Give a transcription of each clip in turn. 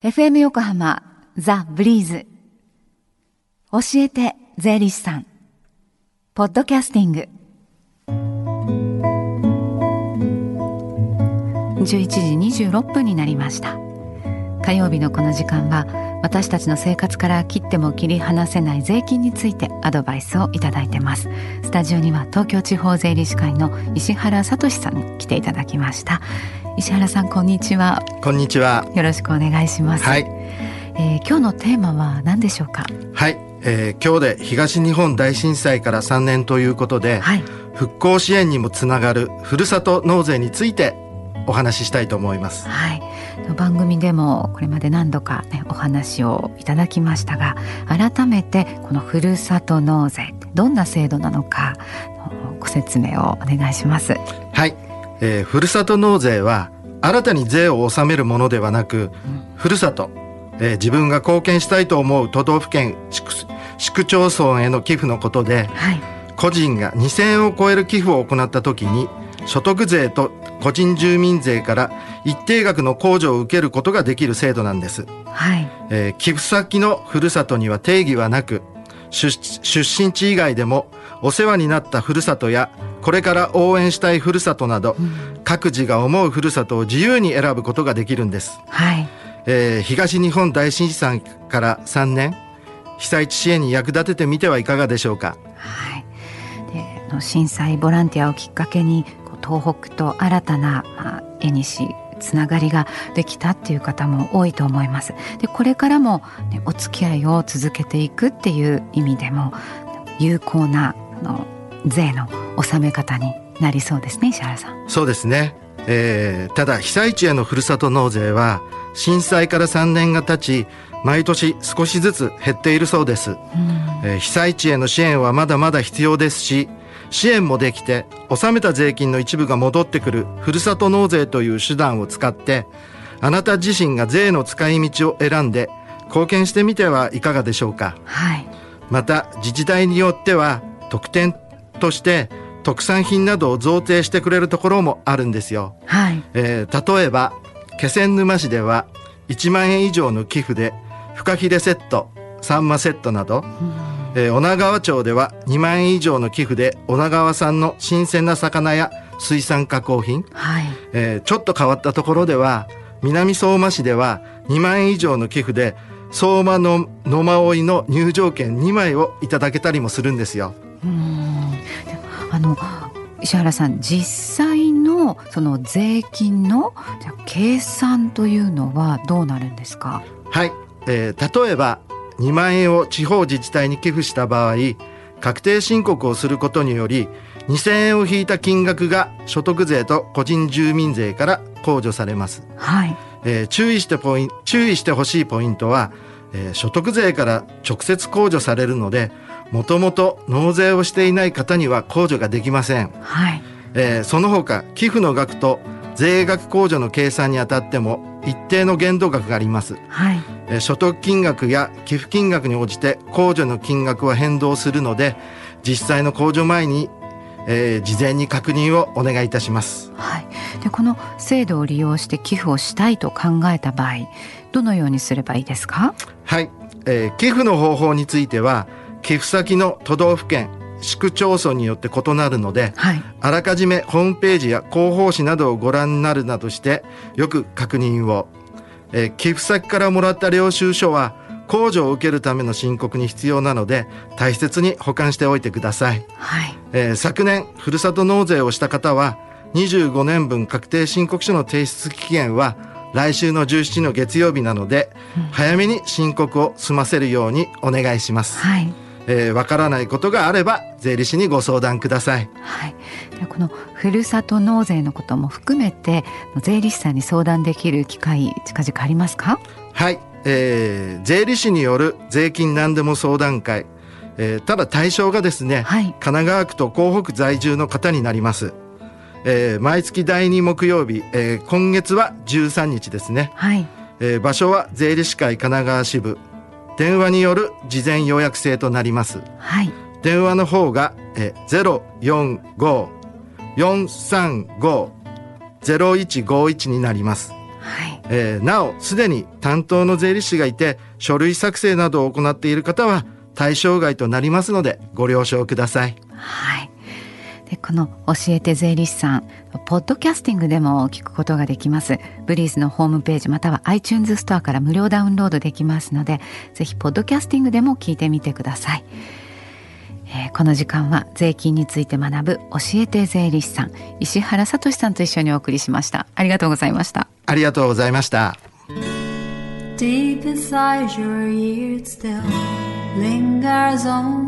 FM 横浜ザ・ブリーズ。教えて税理士さん。ポッドキャスティング。11時26分になりました。火曜日のこの時間は私たちの生活から切っても切り離せない税金についてアドバイスをいただいてます。スタジオには東京地方税理士会の石原聡さんに来ていただきました。石原さんこんにちは。こんにちは。よろしくお願いします。はい、えー、今日のテーマは何でしょうか？はい、えー、今日で東日本大震災から3年ということで、はい、復興支援にもつながるふるさと納税についてお話ししたいと思います。はい。番組でもこれまで何度かねお話をいただきましたが改めてこのふるさと納税どんな制度なのかご説明をお願いします。はいえー、ふるさと納税は新たに税を納めるものではなく、うん、ふるさと、えー、自分が貢献したいと思う都道府県市区町村への寄付のことで、はい、個人が2000円を超える寄付を行った時に所得税と個人住民税から一定額の控除を受けることができる制度なんです、はい。えー、寄付先のふるさとには定義はなく出身地以外でもお世話になったふるさとやこれから応援したいふるさとなど、うん、各自が思うふるさとを自由に選ぶことができるんです、はい。えー、東日本大震災から3年。被災地支援に役立ててみてはいかがでしょうか、はい、で震災ボランティアをきっかけに東北と新たな、まあ、絵にしつながりができたっていう方も多いと思います。でこれからも、ね、お付き合いを続けていくっていう意味でも有効なあの税の納め方になりそうですね石原さん。そうですね、えー、ただ被災地へのふるさと納税は震災から3年が経ち毎年少しずつ減っているそうです、えー、被災地への支援はまだまだ必要ですし支援もできて納めた税金の一部が戻ってくるふるさと納税という手段を使ってあなた自身が税の使い道を選んで貢献してみてはいかがでしょうか、はい、また自治体によっては特典として特産品などを贈呈してくれるところもあるんですよ。はい。えー、例えば気仙沼市では1万円以上の寄付でフカヒレセット、サンマセットなど、えー、女川町では2万円以上の寄付で女川産の新鮮な魚や水産加工品、はいえー、ちょっと変わったところでは南相馬市では2万円以上の寄付で相馬の野馬追の入場券2枚をいただけたりもするんですよ。うんあの石原さん実際のその税金の計算というのはどうなるんですか？はい、えー、例えば2万円を地方自治体に寄付した場合確定申告をすることにより2000円を引いた金額が所得税と個人住民税から控除されます、はい。えー、注意してポイン注意してほしいポイントは、えー、所得税から直接控除されるのでもともと納税をしていない方には控除ができません、はいえー、その他寄付の額と税額控除の計算にあたっても一定の限度額があります、はいえー、所得金額や寄付金額に応じて控除の金額は変動するので実際の控除前にえー、事前に確認をお願いいたします。はい。でこの制度を利用して寄付をしたいと考えた場合、どのようにすればいいですか？はい。えー、寄付の方法については寄付先の都道府県市区町村によって異なるので、はい、あらかじめホームページや広報誌などをご覧になるなどしてよく確認を、えー、寄付先からもらった領収書は控除を受けるための申告に必要なので大切に保管しておいてください、はい。えー、昨年ふるさと納税をした方は25年分確定申告書の提出期限は来週の17の月曜日なので、うん、早めに申告を済ませるようにお願いします。はいえー、わからないことがあれば税理士にご相談ください。はい。このふるさと納税のことも含めて税理士さんに相談できる機会近々ありますか？はい。えー、税理士による税金何でも相談会、えー、ただ対象がですね、はい、神奈川区と港北在住の方になります。えー、毎月第2木曜日、えー、今月は13日ですね、はいえー、場所は税理士会神奈川支部電話による事前予約制となります。はい。電話の方が、え、045-435-0151になります。はいえーなおすでに担当の税理士がいて書類作成などを行っている方は対象外となりますのでご了承くださいはい。でこの教えて税理士さん、ポッドキャスティングでも聞くことができます。ブリーズのホームページまたは iTunes ストアから無料ダウンロードできますので、ぜひポッドキャスティングでも聞いてみてください。えーこの時間は税金について学ぶ教えて税理士さん石原聡さんと一緒にお送りしましたありがとうございましたありがとうございました。Deep inside your ears still lingers on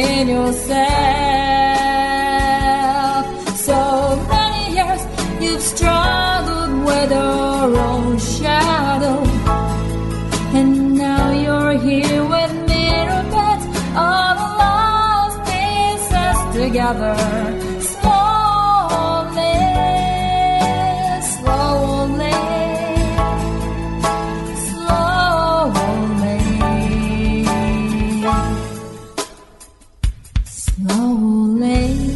Haven't yourself. So many years you've struggled with your own shadow. And now you're here with put all the lost pieces together. 流泪。